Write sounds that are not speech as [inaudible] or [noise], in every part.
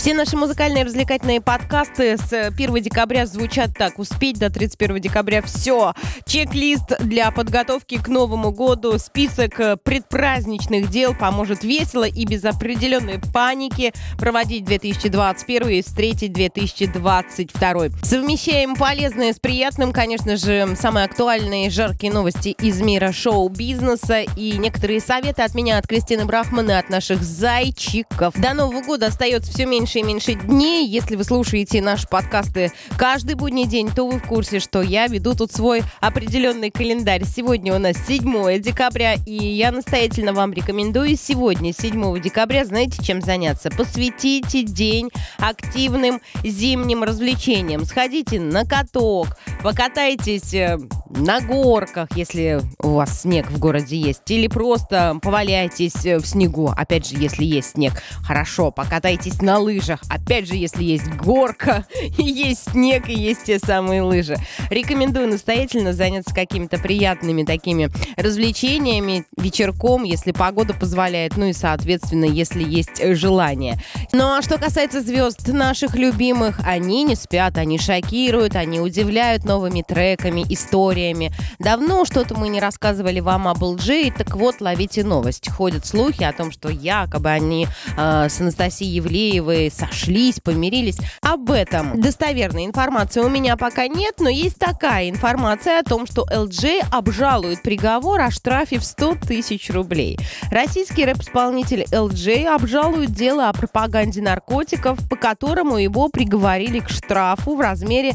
Все наши музыкальные развлекательные подкасты с 1 декабря звучат так. Успеть до 31 декабря все. Чек-лист для подготовки к Новому году, список э, предпраздничных дел поможет весело и без определенной паники проводить 2021 и встретить 2022. Совмещаем полезное с приятным, конечно же, самые актуальные жаркие новости из мира шоу-бизнеса и некоторые советы от меня, от Кристины Брахмана, от наших зайчиков. До Нового года остается все меньше меньше и меньше дней. Если вы слушаете наши подкасты каждый будний день, то вы в курсе, что я веду тут свой определенный календарь. Сегодня у нас 7 декабря, и я настоятельно вам рекомендую сегодня, 7 декабря, знаете, чем заняться? Посвятите день активным зимним развлечениям. Сходите на каток, покатайтесь э, на горках, если у вас снег в городе есть, или просто поваляйтесь э, в снегу, опять же, если есть снег. Хорошо, покатайтесь на лыжах лыжах. Опять же, если есть горка, [laughs] есть снег, и есть те самые лыжи. Рекомендую настоятельно заняться какими-то приятными такими развлечениями вечерком, если погода позволяет, ну и, соответственно, если есть желание. Ну а что касается звезд наших любимых, они не спят, они шокируют, они удивляют новыми треками, историями. Давно что-то мы не рассказывали вам об LG, так вот, ловите новость. Ходят слухи о том, что якобы они э, с Анастасией Евлеевой сошлись, помирились. Об этом достоверной информации у меня пока нет, но есть такая информация о том, что LG обжалует приговор о штрафе в 100 тысяч рублей. Российский рэп-исполнитель LG обжалует дело о пропаганде наркотиков, по которому его приговорили к штрафу в размере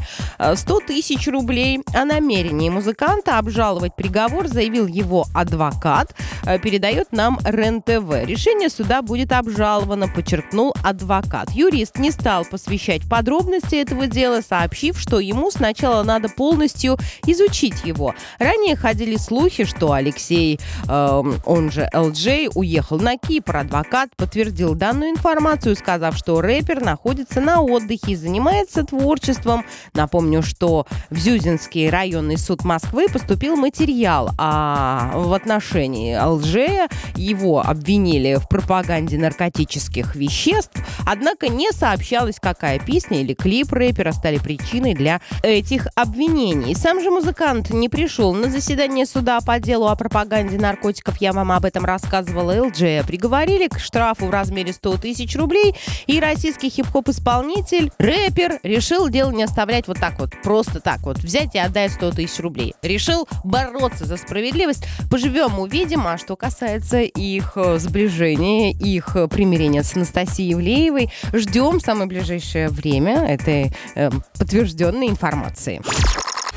100 э, тысяч рублей. О намерении музыканта обжаловать приговор заявил его адвокат, э, передает нам РЕН-ТВ. Решение суда будет обжаловано, подчеркнул адвокат адвокат. Юрист не стал посвящать подробности этого дела, сообщив, что ему сначала надо полностью изучить его. Ранее ходили слухи, что Алексей, э, он же ЛД, уехал на Кипр. Адвокат подтвердил данную информацию, сказав, что рэпер находится на отдыхе и занимается творчеством. Напомню, что в Зюзинский районный суд Москвы поступил материал а в отношении ЛЖ. Его обвинили в пропаганде наркотических веществ. Однако Однако не сообщалось, какая песня или клип рэпера стали причиной для этих обвинений. Сам же музыкант не пришел на заседание суда по делу о пропаганде наркотиков. Я вам об этом рассказывала. ЛДЖ приговорили к штрафу в размере 100 тысяч рублей. И российский хип-хоп-исполнитель, рэпер, решил дело не оставлять вот так вот, просто так вот, взять и отдать 100 тысяч рублей. Решил бороться за справедливость. Поживем, увидим. А что касается их э, сближения, их э, примирения с Анастасией Ивлеевой, Ждем в самое ближайшее время этой э, подтвержденной информации.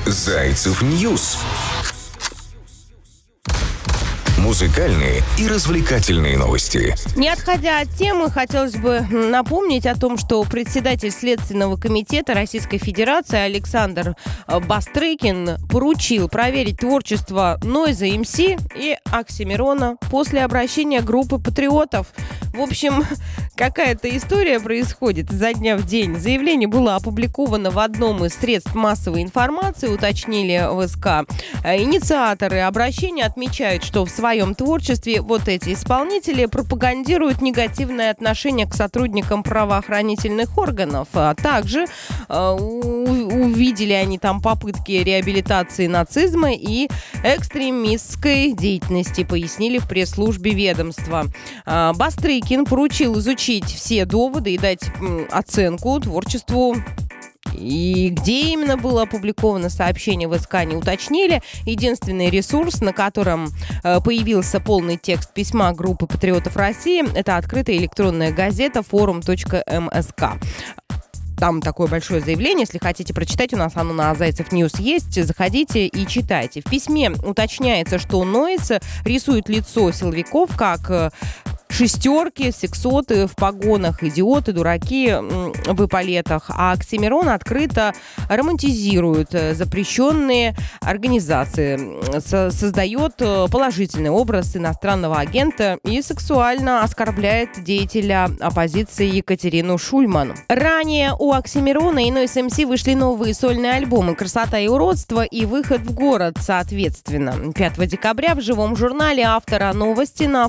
Зайцев News музыкальные и развлекательные новости. Не отходя от темы, хотелось бы напомнить о том, что председатель Следственного комитета Российской Федерации Александр э, Бастрыкин поручил проверить творчество Нойза МС и Оксимирона после обращения группы патриотов. В общем, [laughs] какая-то история происходит изо дня в день. Заявление было опубликовано в одном из средств массовой информации, уточнили ВСК. Э, инициаторы обращения отмечают, что в своем творчестве вот эти исполнители пропагандируют негативное отношение к сотрудникам правоохранительных органов. А также э, увидели они там попытки реабилитации нацизма и экстремистской деятельности, пояснили в пресс-службе ведомства. Э, Бастрыкин поручил изучить все доводы и дать оценку творчеству и где именно было опубликовано сообщение в СК не уточнили. Единственный ресурс, на котором э, появился полный текст письма группы патриотов России, это открытая электронная газета forum.msk там такое большое заявление. Если хотите прочитать, у нас оно на Зайцев News есть. Заходите и читайте. В письме уточняется, что Noize рисует лицо силовиков как э, шестерки, сексоты в погонах, идиоты, дураки в эполетах. А Оксимирон открыто романтизирует запрещенные организации, создает положительный образ иностранного агента и сексуально оскорбляет деятеля оппозиции Екатерину Шульман. Ранее у Оксимирона и Noize MC вышли новые сольные альбомы «Красота и уродство» и «Выход в город» соответственно. 5 декабря в живом журнале автора новости на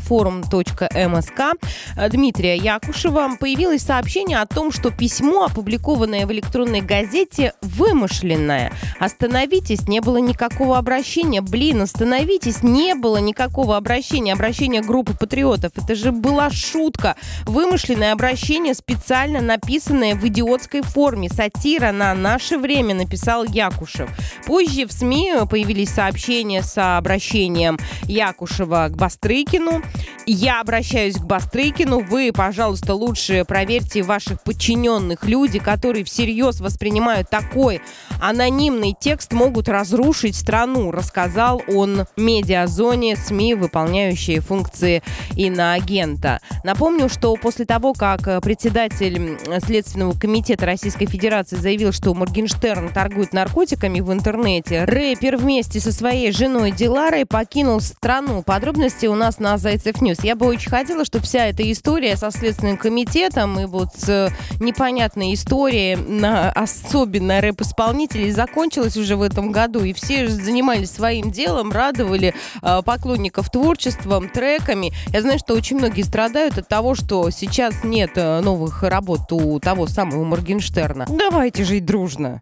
форум.мск Дмитрия Якушева появилось сообщение о том, что письмо, опубликованное в электронной газете, вымышленное. Остановитесь, не было никакого обращения. Блин, остановитесь, не было никакого обращения. Обращение группы патриотов. Это же была шутка. Вымышленное обращение, специально написанное в идиотской форме. Сатира на наше время, написал Якушев. Позже в СМИ появились сообщения с обращением Якушева к Бастрыкину. Я обращаюсь к Бастрыкину. Вы, пожалуйста, лучше проверьте ваших подчиненных. Люди, которые всерьез воспринимают такой анонимный текст, могут разрушить страну, рассказал он медиазоне СМИ, выполняющие функции иноагента. Напомню, что после того, как председатель Следственного комитета Российской Федерации заявил, что Моргенштерн торгует наркотиками в интернете, рэпер вместе со своей женой Диларой покинул страну. Подробности у нас на Зайцев News. Я бы очень хотела, чтобы вся эта история со Следственным комитетом и вот с непонятной историей на особенно рэп-исполнителей закончилась уже в этом году. И все занимались своим делом, радовали э, поклонников творчеством, треками. Я знаю, что очень многие страдают от того, что сейчас нет э, новых работ у того самого Моргенштерна. Давайте жить дружно.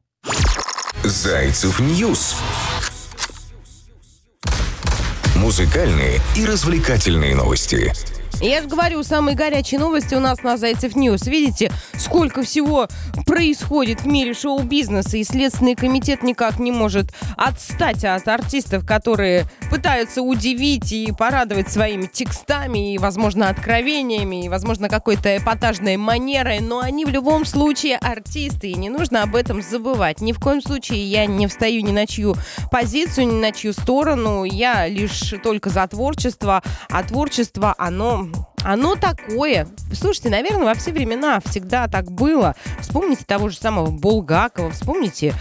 Зайцев News. Музыкальные и развлекательные новости. Я же говорю, самые горячие новости у нас на Зайцев News. Видите, сколько всего происходит в мире шоу-бизнеса, и Следственный комитет никак не может отстать от артистов, которые пытаются удивить и порадовать своими текстами, и, возможно, откровениями, и, возможно, какой-то эпатажной манерой, но они в любом случае артисты, и не нужно об этом забывать. Ни в коем случае я не встаю ни на чью позицию, ни на чью сторону, я лишь только за творчество, а творчество, оно оно такое. Слушайте, наверное, во все времена всегда так было. Вспомните того же самого Булгакова, вспомните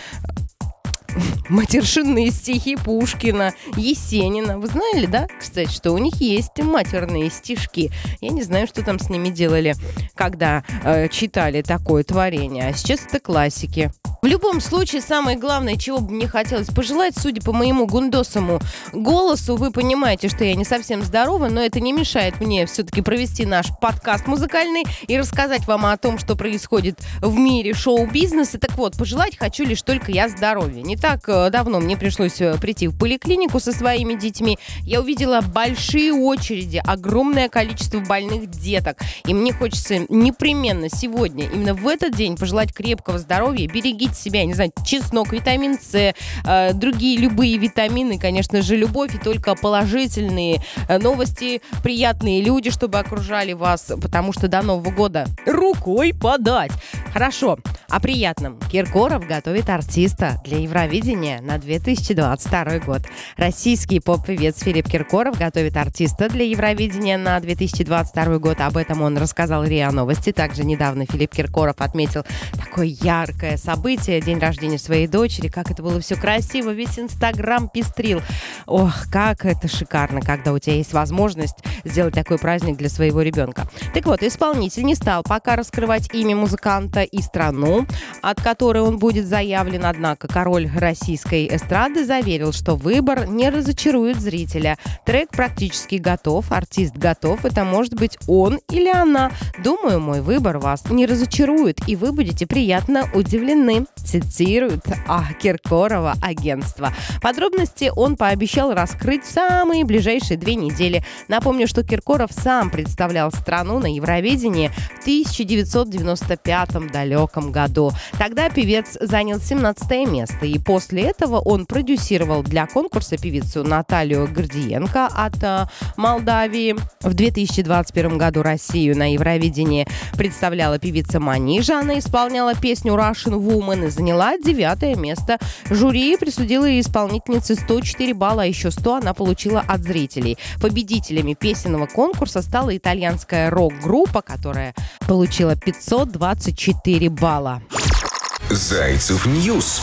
матершинные стихи Пушкина, Есенина. Вы знали, да, кстати, что у них есть матерные стишки? Я не знаю, что там с ними делали, когда э, читали такое творение. А сейчас это классики. В любом случае, самое главное, чего бы мне хотелось пожелать, судя по моему гундосому голосу, вы понимаете, что я не совсем здорова, но это не мешает мне все-таки провести наш подкаст музыкальный и рассказать вам о том, что происходит в мире шоу-бизнеса. Так вот, пожелать хочу лишь только я здоровья. Не так э, давно мне пришлось э, прийти в поликлинику со своими детьми. Я увидела большие очереди, огромное количество больных деток. И мне хочется непременно сегодня, именно в этот день, пожелать крепкого здоровья. Берегите себя, не знаю, чеснок, витамин С, э, другие любые витамины, конечно же, любовь и только положительные э, новости, приятные люди, чтобы окружали вас, потому что до Нового года рукой подать. Хорошо, о приятном. Киркоров готовит артиста для Евровидения на 2022 год. Российский поп-певец Филипп Киркоров готовит артиста для Евровидения на 2022 год. Об этом он рассказал РИА Новости. Также недавно Филипп Киркоров отметил такое яркое событие, день рождения своей дочери. Как это было все красиво, весь Инстаграм пестрил. Ох, как это шикарно, когда у тебя есть возможность сделать такой праздник для своего ребенка. Так вот, исполнитель не стал пока раскрывать имя музыканта и страну, от которой он будет заявлен, однако король российской эстрады заверил, что выбор не разочарует зрителя. Трек практически готов, артист готов, это может быть он или она. Думаю, мой выбор вас не разочарует, и вы будете приятно удивлены, цитирует а, Киркорова агентство. Подробности он пообещал раскрыть в самые ближайшие две недели. Напомню, что Киркоров сам представлял страну на Евровидении в 1995 далеком году. Тогда певец занял 17 место, и после этого он продюсировал для конкурса певицу Наталью Гордиенко от э, Молдавии. В 2021 году Россию на Евровидении представляла певица Манижа. Она исполняла песню Russian Woman и заняла девятое место. Жюри присудило исполнительнице 104 балла а еще 100 она получила от зрителей. Победителями песенного конкурса стала итальянская рок-группа, которая получила 524 балла. Зайцев News.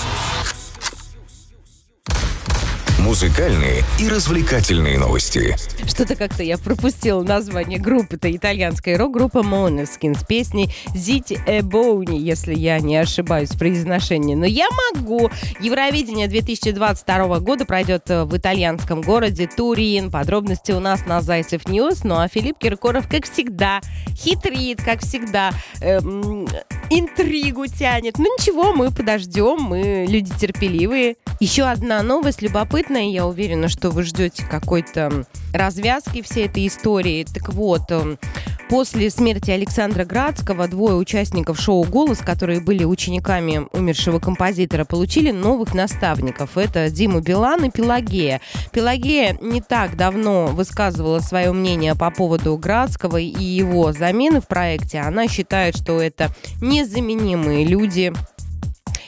Музыкальные и развлекательные новости. Что-то как-то я пропустила название группы. Это итальянская рок-группа Måneskin с песней «Zitti e buoni», если я не ошибаюсь в произношении. Но я могу. Евровидение 2022 года пройдет в итальянском городе Турин. Подробности у нас на Зайцев News. Ну а Филипп Киркоров, как всегда, хитрит, как всегда, эм, интригу тянет. Ну ничего, мы подождем, мы люди терпеливые. Еще одна новость любопытная. Я уверена, что вы ждете какой-то развязки всей этой истории. Так вот, эм, после смерти Александра Градского двое участников шоу «Голос», которые были учениками умершего композитора, получили новых наставников. Это Дима Билан и Пелагея. Пелагея не так давно высказывала свое мнение по поводу Градского и его замены в проекте. Она считает, что это незаменимые люди,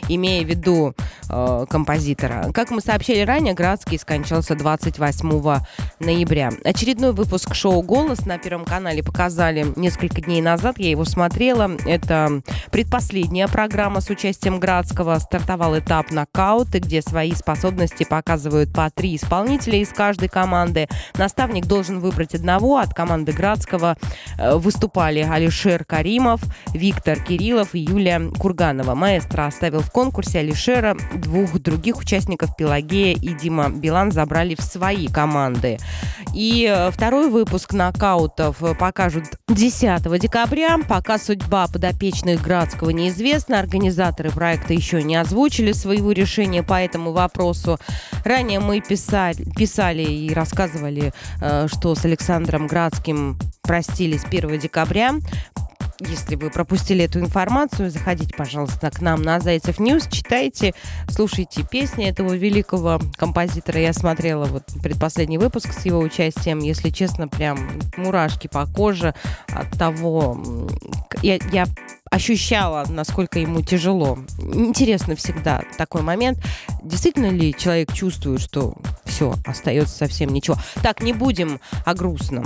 имея в виду э, композитора. Как мы сообщили ранее, Градский скончался 28 ноября. Очередной выпуск шоу «Голос» на Первом канале показали несколько дней назад. Я его смотрела. Это предпоследняя программа с участием Градского. Стартовал этап нокаута, где свои способности показывают по три исполнителя из каждой команды. Наставник должен выбрать одного. От команды Градского э, выступали Алишер Каримов, Виктор Кириллов и Юлия Курганова. Маэстро оставил в конкурсе Алишера двух других участников Пелагея и Дима Билан забрали в свои команды. И э, второй выпуск нокаутов покажут 10 декабря. Пока судьба подопечных Градского неизвестна, организаторы проекта еще не озвучили своего решения по этому вопросу. Ранее мы писали, писали и рассказывали, э, что с Александром Градским простились 1 декабря. Если вы пропустили эту информацию, заходите, пожалуйста, к нам на Зайцев News, читайте, слушайте песни этого великого композитора. Я смотрела вот предпоследний выпуск с его участием. Если честно, прям мурашки по коже от того... Я, я ощущала, насколько ему тяжело. Интересно всегда такой момент. Действительно ли человек чувствует, что все, остается совсем ничего? Так, не будем о грустном.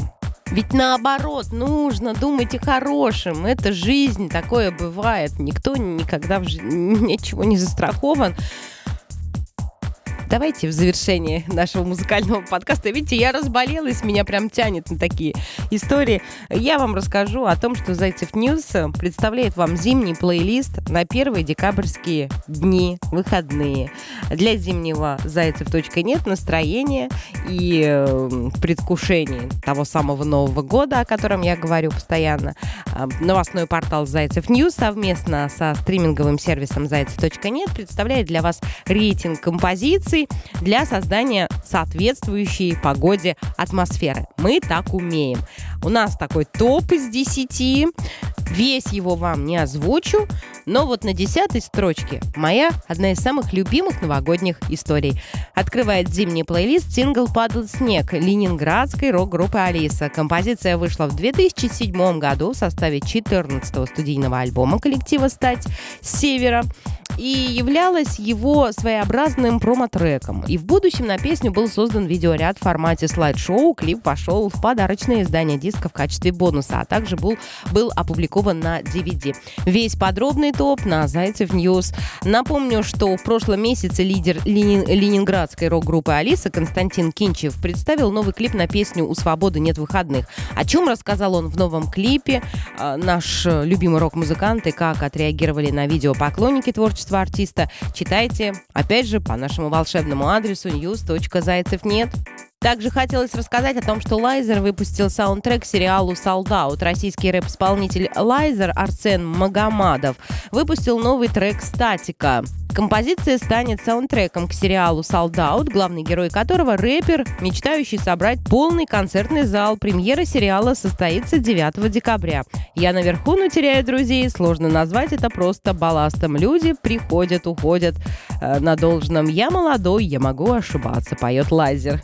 Ведь наоборот, нужно думать о хорошем. Это жизнь, такое бывает. Никто никогда в жизни [laughs] ничего не застрахован. Давайте в завершении нашего музыкального подкаста. Видите, я разболелась, меня прям тянет на такие истории. Я вам расскажу о том, что Зайцев News представляет вам зимний плейлист на первые декабрьские дни, выходные. Для зимнего зайцев.нет настроение и э, предвкушение того самого Нового года, о котором я говорю постоянно. А, новостной портал Зайцев News совместно со стриминговым сервисом зайцев.нет представляет для вас рейтинг композиций условий для создания соответствующей погоде атмосферы. Мы так умеем. У нас такой топ из 10. Весь его вам не озвучу, но вот на десятой строчке моя одна из самых любимых новогодних историй. Открывает зимний плейлист сингл «Падал снег» ленинградской рок-группы «Алиса». Композиция вышла в 2007 году в составе 14-го студийного альбома коллектива «Стать с севера» и являлась его своеобразным промо-треком. И в будущем на песню был создан видеоряд в формате слайд-шоу. Клип вошел в подарочное издание диска в качестве бонуса, а также был, был опубликован на DVD. Весь подробный топ на Зайцев News. Напомню, что в прошлом месяце лидер Ленин, ленинградской рок-группы «Алиса» Константин Кинчев представил новый клип на песню «У свободы нет выходных». О чем рассказал он в новом клипе, а, наш любимый рок-музыкант и как отреагировали на видео поклонники творчества творчество артиста, читайте, опять же, по нашему волшебному адресу news.зайцев.нет. Также хотелось рассказать о том, что Лайзер выпустил саундтрек к сериалу «Солдат». Российский рэп-исполнитель Лайзер Арсен Магомадов выпустил новый трек «Статика». Композиция станет саундтреком к сериалу «Солдат», главный герой которого – рэпер, мечтающий собрать полный концертный зал. Премьера сериала состоится 9 декабря. «Я наверху, но теряю друзей». Сложно назвать это просто балластом. Люди приходят, уходят э, на должном. «Я молодой, я могу ошибаться», поет Лайзер.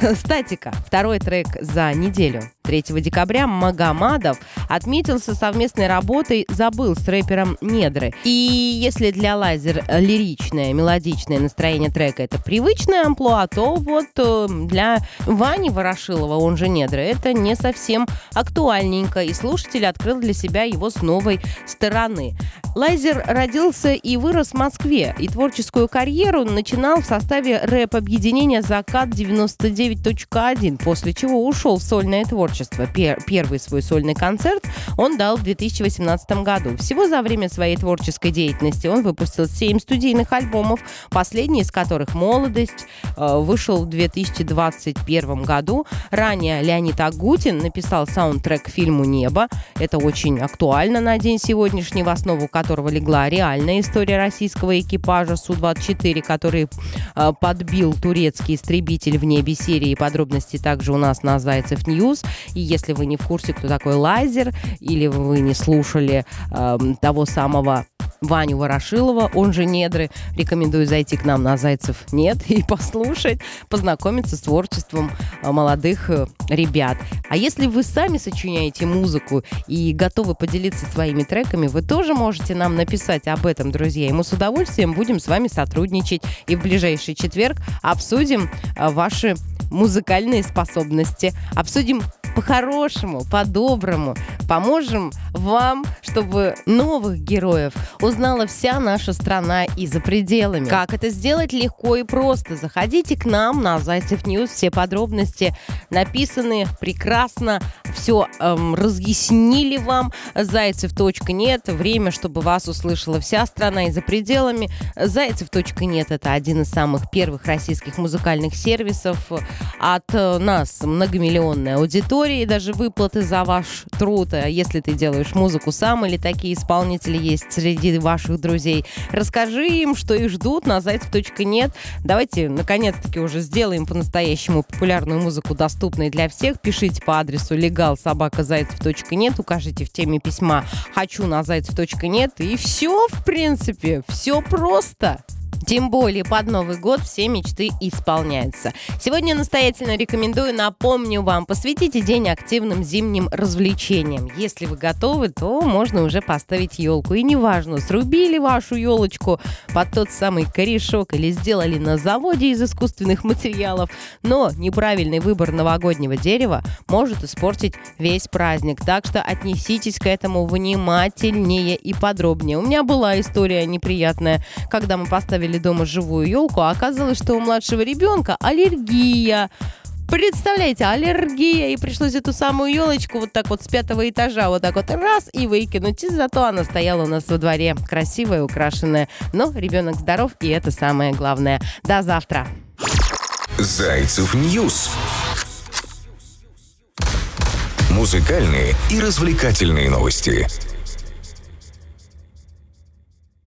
[laughs] Статика. Второй трек за неделю. 23 декабря Магомадов отметился совместной работой «Забыл» с рэпером Недры. И если для Лайзер лиричное, мелодичное настроение трека это привычное амплуа, то вот э, для Вани Ворошилова, он же Недры, это не совсем актуальненько, и слушатель открыл для себя его с новой стороны. Лайзер родился и вырос в Москве, и творческую карьеру начинал в составе рэп-объединения «Закат 99.1», после чего ушел в сольное творчество. Пер первый свой сольный концерт он дал в 2018 году. Всего за время своей творческой деятельности он выпустил 7 студийных альбомов, последний из которых «Молодость» э, вышел в 2021 году. Ранее Леонид Агутин написал саундтрек к фильму «Небо». Это очень актуально на день сегодняшний, в основу которого легла реальная история российского экипажа Су-24, который э, подбил турецкий истребитель в небе Сирии. Подробности также у нас на Зайцев News. И если вы не в курсе, кто такой Лайзер, или вы не слушали э, того самого Ваню Ворошилова, он же Недры. Рекомендую зайти к нам на Зайцев Нет [laughs] и послушать, познакомиться с творчеством а, молодых э, ребят. А если вы сами сочиняете музыку и готовы поделиться своими треками, вы тоже можете нам написать об этом, друзья. И мы с удовольствием будем с вами сотрудничать. И в ближайший четверг обсудим а, ваши музыкальные способности, обсудим по-хорошему, по-доброму. Поможем вам, чтобы новых героев узнала вся наша страна и за пределами. Как это сделать легко и просто? Заходите к нам на Зайцев News. Все подробности написаны прекрасно. Все эм, разъяснили вам. Зайцев.нет. Время, чтобы вас услышала вся страна и за пределами. Зайцев.нет это один из самых первых российских музыкальных сервисов. От э, нас многомиллионная аудитория и даже выплаты за ваш труд. А если ты делаешь музыку сам или такие исполнители есть среди ваших друзей, расскажи им, что их ждут на зайцев.нет. Давайте, наконец-таки, уже сделаем по-настоящему популярную музыку доступной для всех. Пишите по адресу legalsobakazайцев.нет, укажите в теме письма «Хочу на зайцев.нет» и все, в принципе, все просто. Тем более под Новый год все мечты исполняются. Сегодня настоятельно рекомендую, напомню вам, посвятите день активным зимним развлечениям. Если вы готовы, то можно уже поставить елку. И неважно, срубили вашу елочку под тот самый корешок или сделали на заводе из искусственных материалов, но неправильный выбор новогоднего дерева может испортить весь праздник. Так что отнеситесь к этому внимательнее и подробнее. У меня была история неприятная, когда мы поставили поставили дома живую елку, а оказалось, что у младшего ребенка аллергия. Представляете, аллергия, и пришлось эту самую елочку вот так вот с пятого этажа вот так вот раз и выкинуть. И зато она стояла у нас во дворе, красивая, украшенная. Но ребенок здоров, и это самое главное. До завтра. Зайцев News. Музыкальные и развлекательные новости.